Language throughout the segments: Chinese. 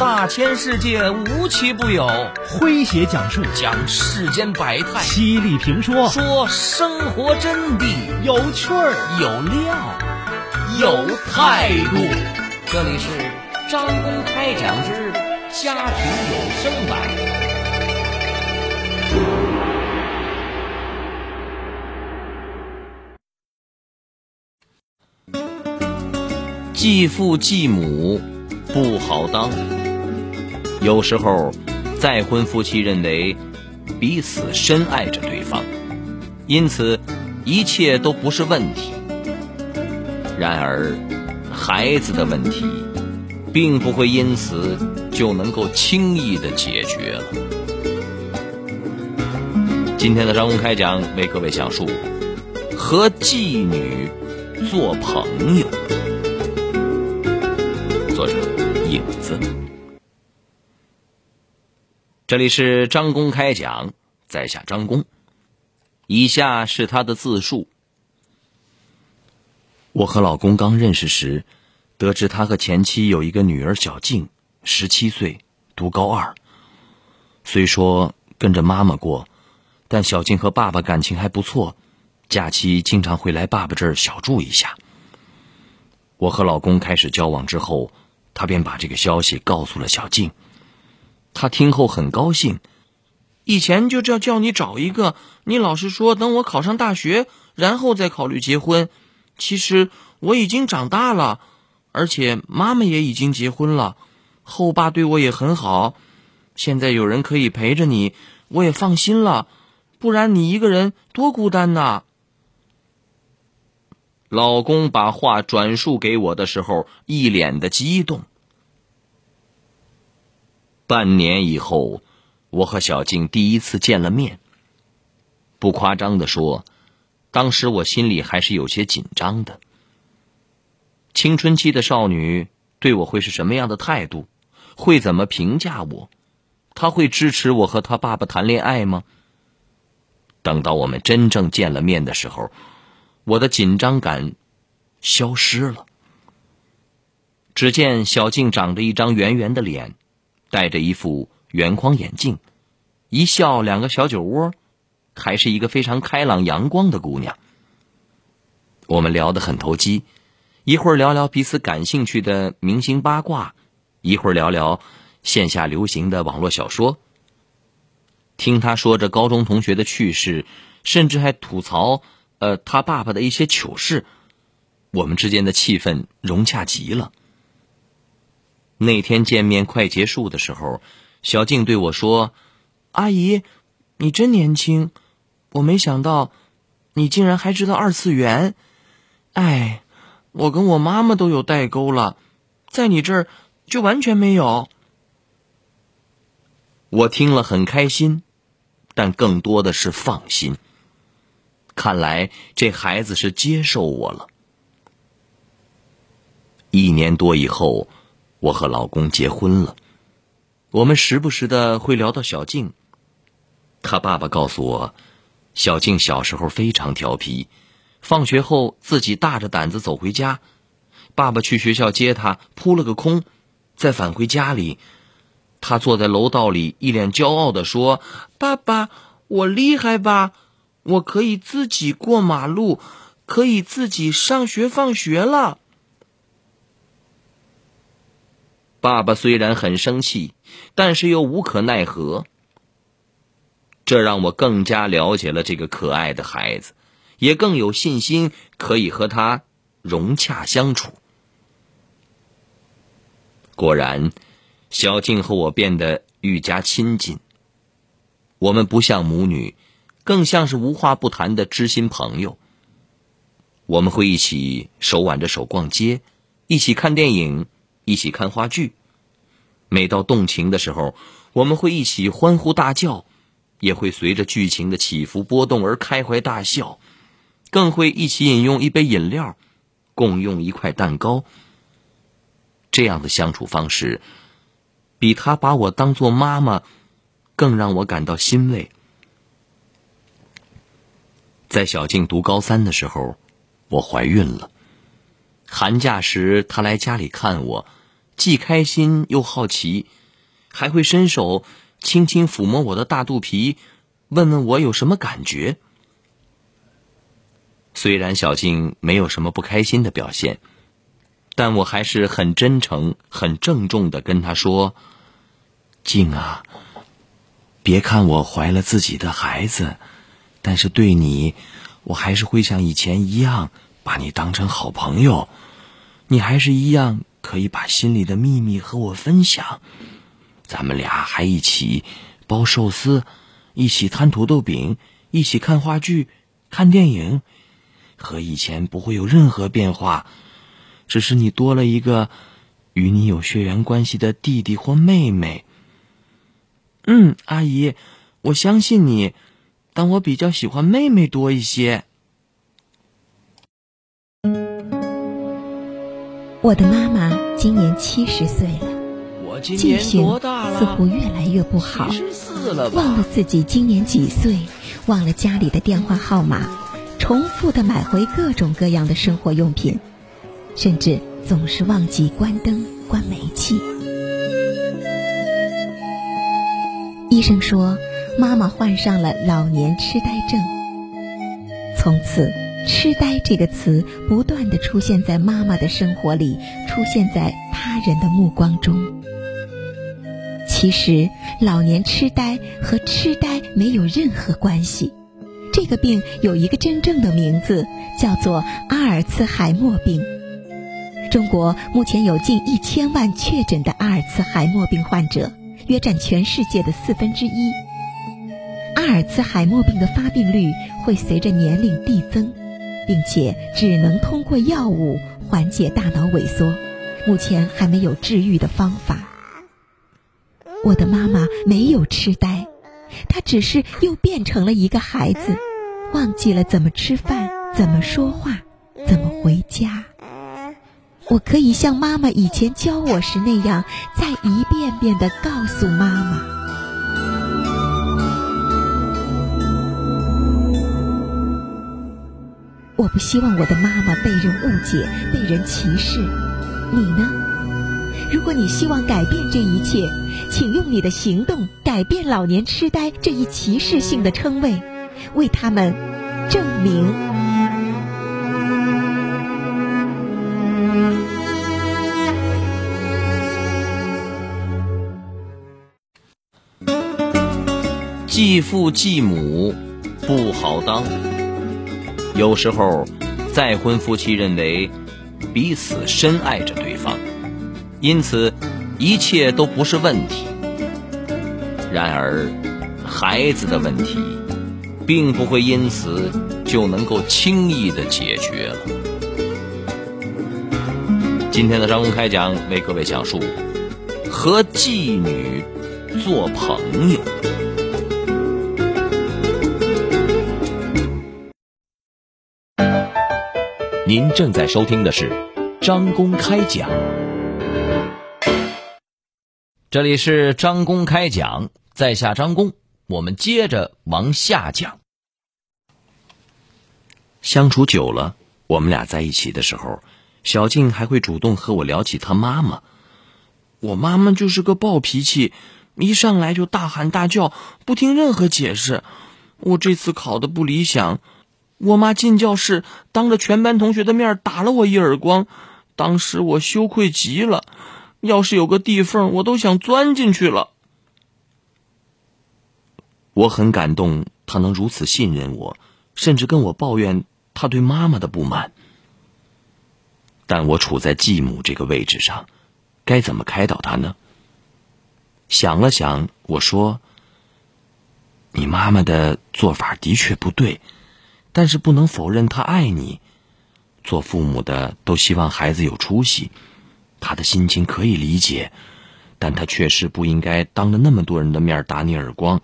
大千世界无奇不有，诙谐讲述。讲世间百态，犀利评说。说生活真谛，有趣儿。有料。有态度。这里是张公开讲之家庭有声版。继父继母不好当，有时候再婚夫妻认为彼此深爱着对方，因此一切都不是问题。然而，孩子的问题并不会因此就能够轻易的解决了。今天的张公开讲为各位讲述和妓女做朋友。这里是张公开讲，在下张公。以下是他的自述：我和老公刚认识时，得知他和前妻有一个女儿小静，十七岁，读高二。虽说跟着妈妈过，但小静和爸爸感情还不错，假期经常会来爸爸这儿小住一下。我和老公开始交往之后。他便把这个消息告诉了小静，他听后很高兴。以前就叫叫你找一个，你老是说等我考上大学，然后再考虑结婚。其实我已经长大了，而且妈妈也已经结婚了，后爸对我也很好。现在有人可以陪着你，我也放心了。不然你一个人多孤单呐。老公把话转述给我的时候，一脸的激动。半年以后，我和小静第一次见了面。不夸张的说，当时我心里还是有些紧张的。青春期的少女对我会是什么样的态度？会怎么评价我？她会支持我和她爸爸谈恋爱吗？等到我们真正见了面的时候。我的紧张感消失了。只见小静长着一张圆圆的脸，戴着一副圆框眼镜，一笑两个小酒窝，还是一个非常开朗阳光的姑娘。我们聊得很投机，一会儿聊聊彼此感兴趣的明星八卦，一会儿聊聊线下流行的网络小说。听她说着高中同学的趣事，甚至还吐槽。呃，他爸爸的一些糗事，我们之间的气氛融洽极了。那天见面快结束的时候，小静对我说：“阿姨，你真年轻，我没想到你竟然还知道二次元。哎，我跟我妈妈都有代沟了，在你这儿就完全没有。”我听了很开心，但更多的是放心。看来这孩子是接受我了。一年多以后，我和老公结婚了。我们时不时的会聊到小静。他爸爸告诉我，小静小时候非常调皮，放学后自己大着胆子走回家，爸爸去学校接她，扑了个空，再返回家里，他坐在楼道里，一脸骄傲的说：“爸爸，我厉害吧？”我可以自己过马路，可以自己上学放学了。爸爸虽然很生气，但是又无可奈何。这让我更加了解了这个可爱的孩子，也更有信心可以和他融洽相处。果然，小静和我变得愈加亲近。我们不像母女。更像是无话不谈的知心朋友。我们会一起手挽着手逛街，一起看电影，一起看话剧。每到动情的时候，我们会一起欢呼大叫，也会随着剧情的起伏波动而开怀大笑，更会一起饮用一杯饮料，共用一块蛋糕。这样的相处方式，比他把我当做妈妈，更让我感到欣慰。在小静读高三的时候，我怀孕了。寒假时，他来家里看我，既开心又好奇，还会伸手轻轻抚摸我的大肚皮，问问我有什么感觉。虽然小静没有什么不开心的表现，但我还是很真诚、很郑重的跟她说：“静啊，别看我怀了自己的孩子，但是对你，我还是会像以前一样把你当成好朋友。你还是一样可以把心里的秘密和我分享。咱们俩还一起包寿司，一起摊土豆饼，一起看话剧、看电影。”和以前不会有任何变化，只是你多了一个与你有血缘关系的弟弟或妹妹。嗯，阿姨，我相信你，但我比较喜欢妹妹多一些。我的妈妈今年七十岁了，我今年多大了？似乎越来越不好，忘了自己今年几岁，忘了家里的电话号码。重复的买回各种各样的生活用品，甚至总是忘记关灯、关煤气。医生说，妈妈患上了老年痴呆症。从此，“痴呆”这个词不断的出现在妈妈的生活里，出现在他人的目光中。其实，老年痴呆和痴呆没有任何关系。这个病有一个真正的名字，叫做阿尔茨海默病。中国目前有近一千万确诊的阿尔茨海默病患者，约占全世界的四分之一。阿尔茨海默病的发病率会随着年龄递增，并且只能通过药物缓解大脑萎缩，目前还没有治愈的方法。我的妈妈没有痴呆。她只是又变成了一个孩子，忘记了怎么吃饭、怎么说话、怎么回家。我可以像妈妈以前教我时那样，再一遍遍的告诉妈妈：我不希望我的妈妈被人误解、被人歧视。你呢？如果你希望改变这一切，请用你的行动改变老年痴呆这一歧视性的称谓，为他们证明。继父继母不好当，有时候再婚夫妻认为彼此深爱着对方。因此，一切都不是问题。然而，孩子的问题，并不会因此就能够轻易的解决了。今天的张公开讲为各位讲述：和妓女做朋友。正在收听的是张公开讲。这里是张公开讲，在下张公，我们接着往下讲。相处久了，我们俩在一起的时候，小静还会主动和我聊起她妈妈。我妈妈就是个暴脾气，一上来就大喊大叫，不听任何解释。我这次考的不理想，我妈进教室，当着全班同学的面打了我一耳光，当时我羞愧极了。要是有个地缝，我都想钻进去了。我很感动，他能如此信任我，甚至跟我抱怨他对妈妈的不满。但我处在继母这个位置上，该怎么开导他呢？想了想，我说：“你妈妈的做法的确不对，但是不能否认他爱你。做父母的都希望孩子有出息。”他的心情可以理解，但他确实不应该当着那么多人的面打你耳光。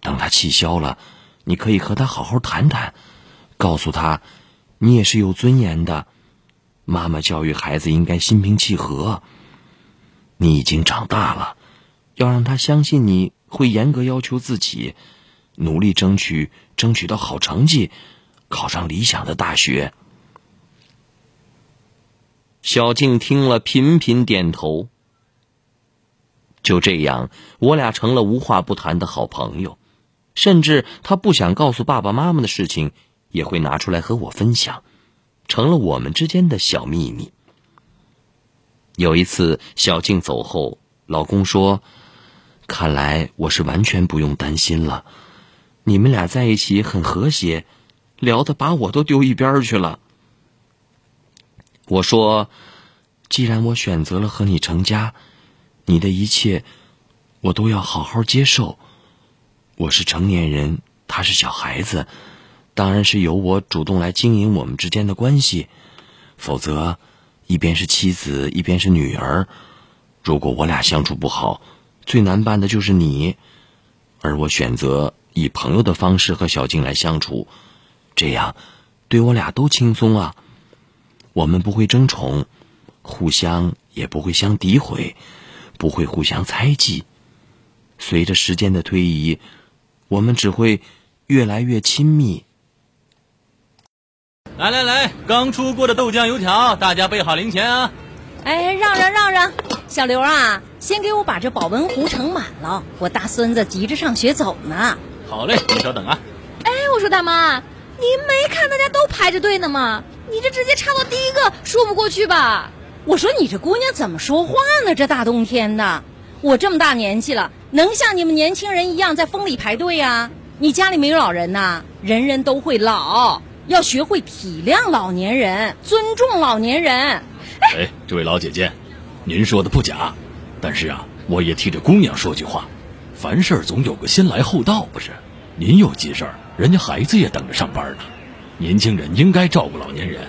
等他气消了，你可以和他好好谈谈，告诉他，你也是有尊严的。妈妈教育孩子应该心平气和。你已经长大了，要让他相信你会严格要求自己，努力争取争取到好成绩，考上理想的大学。小静听了，频频点头。就这样，我俩成了无话不谈的好朋友，甚至他不想告诉爸爸妈妈的事情，也会拿出来和我分享，成了我们之间的小秘密。有一次，小静走后，老公说：“看来我是完全不用担心了，你们俩在一起很和谐，聊的把我都丢一边去了。”我说：“既然我选择了和你成家。”你的一切，我都要好好接受。我是成年人，他是小孩子，当然是由我主动来经营我们之间的关系。否则，一边是妻子，一边是女儿，如果我俩相处不好，最难办的就是你。而我选择以朋友的方式和小静来相处，这样对我俩都轻松啊。我们不会争宠，互相也不会相诋毁。不会互相猜忌，随着时间的推移，我们只会越来越亲密。来来来，刚出锅的豆浆油条，大家备好零钱啊！哎，让让让让，小刘啊，先给我把这保温壶盛满了，我大孙子急着上学走呢。好嘞，你稍等啊。哎，我说大妈，您没看大家都排着队呢吗？你这直接插到第一个，说不过去吧？我说你这姑娘怎么说话呢？这大冬天的，我这么大年纪了，能像你们年轻人一样在风里排队呀？你家里没有老人呐？人人都会老，要学会体谅老年人，尊重老年人。哎，这位老姐姐，您说的不假，但是啊，我也替这姑娘说句话，凡事总有个先来后到，不是？您有急事儿，人家孩子也等着上班呢。年轻人应该照顾老年人，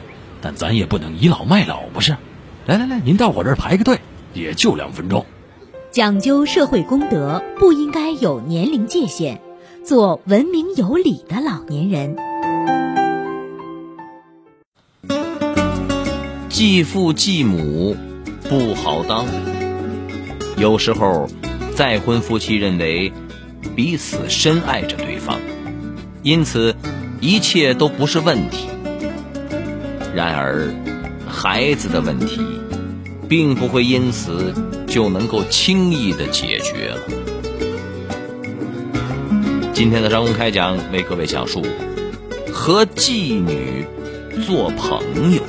但咱也不能倚老卖老，不是？来来来，您到我这儿排个队，也就两分钟。讲究社会公德，不应该有年龄界限，做文明有礼的老年人。继父继母不好当，有时候再婚夫妻认为彼此深爱着对方，因此一切都不是问题。然而。孩子的问题，并不会因此就能够轻易的解决了。今天的张公开讲为各位讲述和妓女做朋友。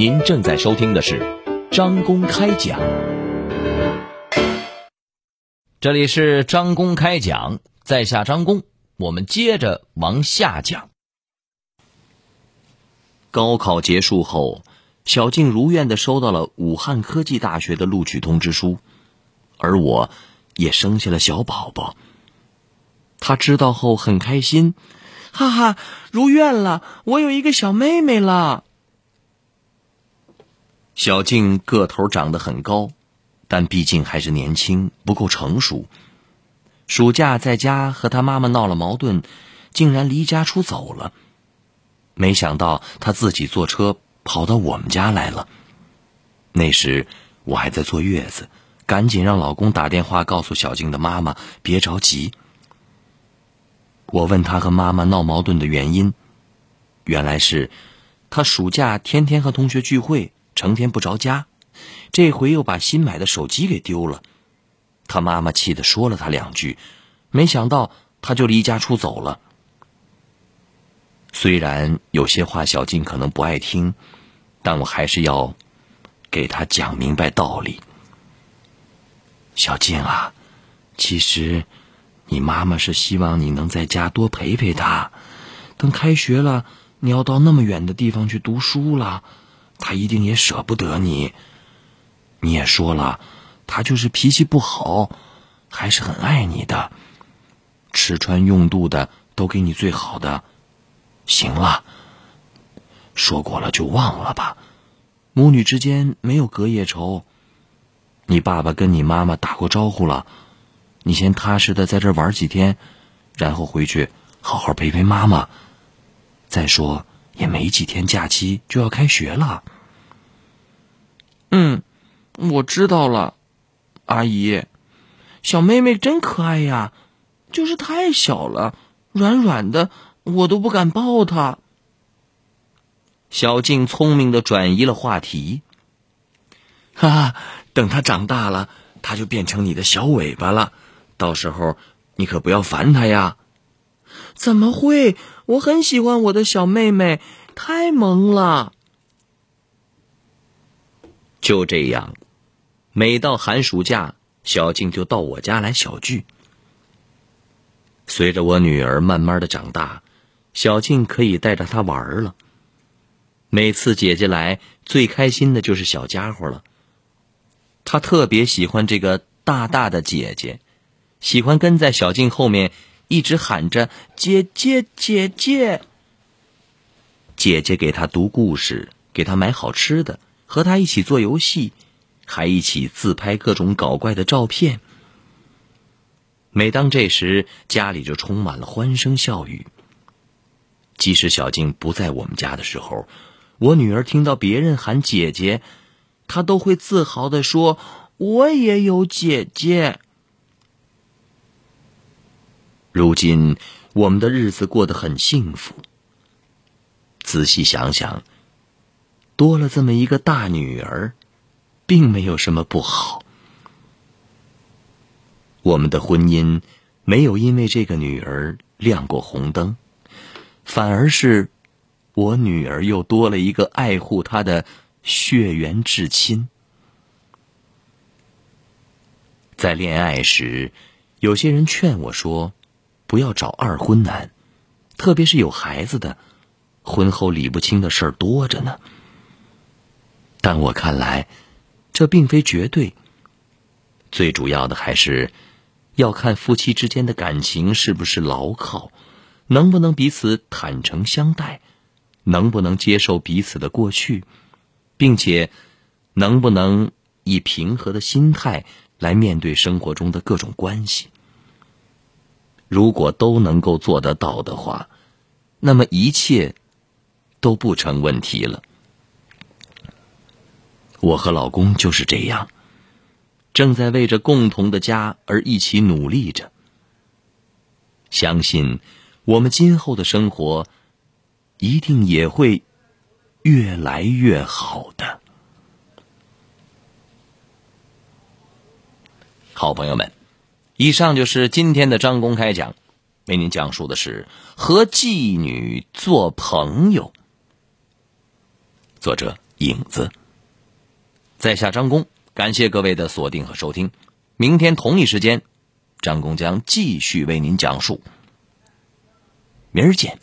您正在收听的是张公开讲，这里是张公开讲，在下张公。我们接着往下讲。高考结束后，小静如愿的收到了武汉科技大学的录取通知书，而我也生下了小宝宝。他知道后很开心，哈哈，如愿了，我有一个小妹妹了。小静个头长得很高，但毕竟还是年轻，不够成熟。暑假在家和他妈妈闹了矛盾，竟然离家出走了。没想到他自己坐车跑到我们家来了。那时我还在坐月子，赶紧让老公打电话告诉小静的妈妈别着急。我问他和妈妈闹矛盾的原因，原来是他暑假天天和同学聚会，成天不着家，这回又把新买的手机给丢了。他妈妈气得说了他两句，没想到他就离家出走了。虽然有些话小静可能不爱听，但我还是要给他讲明白道理。小静啊，其实你妈妈是希望你能在家多陪陪她。等开学了，你要到那么远的地方去读书了，他一定也舍不得你。你也说了。他就是脾气不好，还是很爱你的，吃穿用度的都给你最好的。行了，说过了就忘了吧，母女之间没有隔夜仇。你爸爸跟你妈妈打过招呼了，你先踏实的在这玩几天，然后回去好好陪陪妈妈。再说也没几天假期就要开学了。嗯，我知道了。阿姨，小妹妹真可爱呀，就是太小了，软软的，我都不敢抱她。小静聪明的转移了话题。哈哈，等她长大了，她就变成你的小尾巴了，到时候你可不要烦她呀。怎么会？我很喜欢我的小妹妹，太萌了。就这样，每到寒暑假，小静就到我家来小聚。随着我女儿慢慢的长大，小静可以带着她玩了。每次姐姐来，最开心的就是小家伙了。她特别喜欢这个大大的姐姐，喜欢跟在小静后面，一直喊着“姐姐，姐姐”。姐姐给她读故事，给她买好吃的。和他一起做游戏，还一起自拍各种搞怪的照片。每当这时，家里就充满了欢声笑语。即使小静不在我们家的时候，我女儿听到别人喊姐姐，她都会自豪的说：“我也有姐姐。”如今，我们的日子过得很幸福。仔细想想。多了这么一个大女儿，并没有什么不好。我们的婚姻没有因为这个女儿亮过红灯，反而是我女儿又多了一个爱护她的血缘至亲。在恋爱时，有些人劝我说：“不要找二婚男，特别是有孩子的，婚后理不清的事儿多着呢。”但我看来，这并非绝对。最主要的还是要看夫妻之间的感情是不是牢靠，能不能彼此坦诚相待，能不能接受彼此的过去，并且能不能以平和的心态来面对生活中的各种关系。如果都能够做得到的话，那么一切都不成问题了。我和老公就是这样，正在为着共同的家而一起努力着。相信我们今后的生活一定也会越来越好的。好朋友们，以上就是今天的张公开讲，为您讲述的是和妓女做朋友。作者影子。在下张工，感谢各位的锁定和收听。明天同一时间，张工将继续为您讲述。明儿见。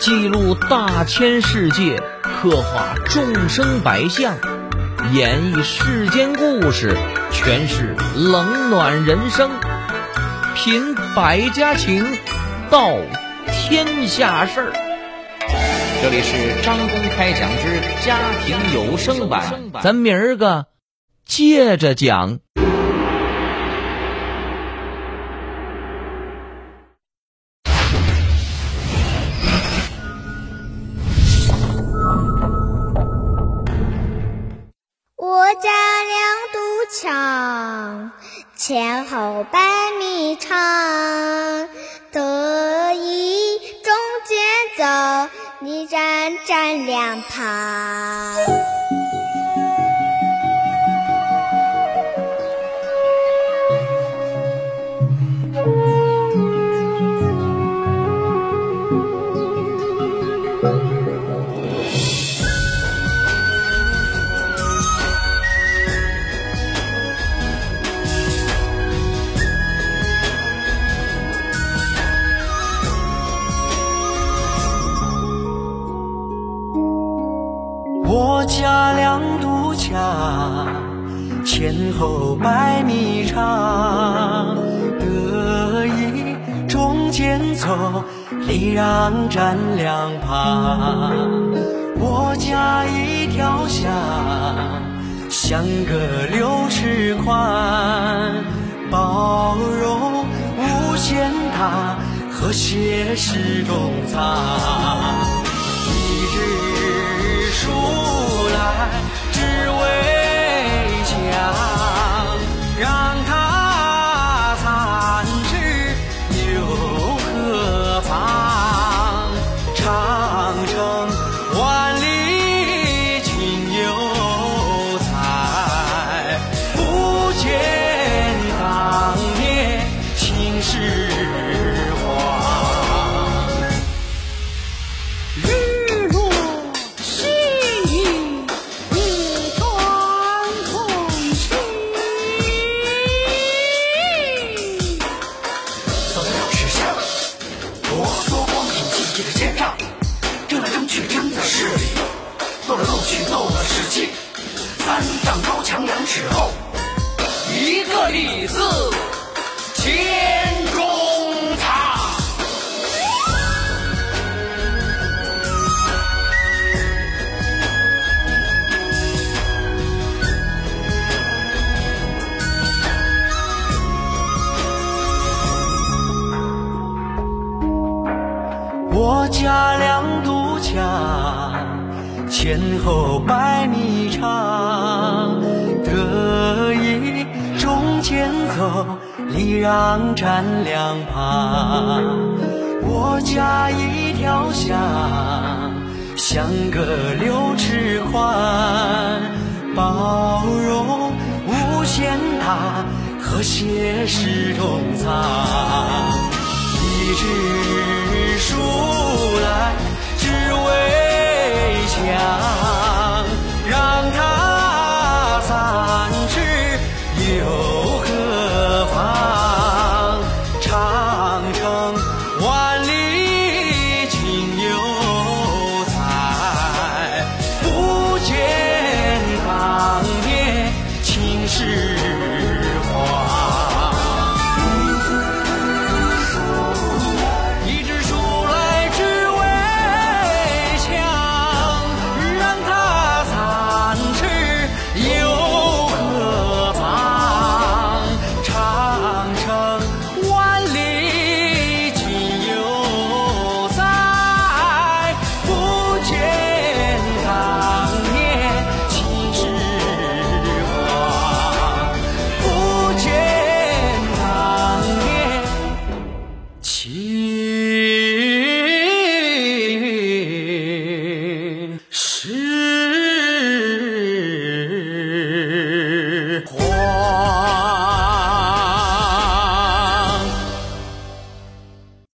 记录大千世界，刻画众生百相，演绎世间故事，诠释冷暖人生，品百家情，道天下事儿。这里是张公开讲之家庭有声版，咱明儿个接着讲。前后百米长，得意中间走。你站站两旁。前后百米长，得意中间走，礼让站两旁。我家一条巷，相隔六尺宽，包容无限大，和谐是中藏。一日出让三丈高墙两尺厚，一个李字千中藏。我家两堵墙，前后百米长，可一中间走，礼让站两旁。我家一条巷，相隔六尺宽，包容无限大，和谐是中藏。一枝树来只为家。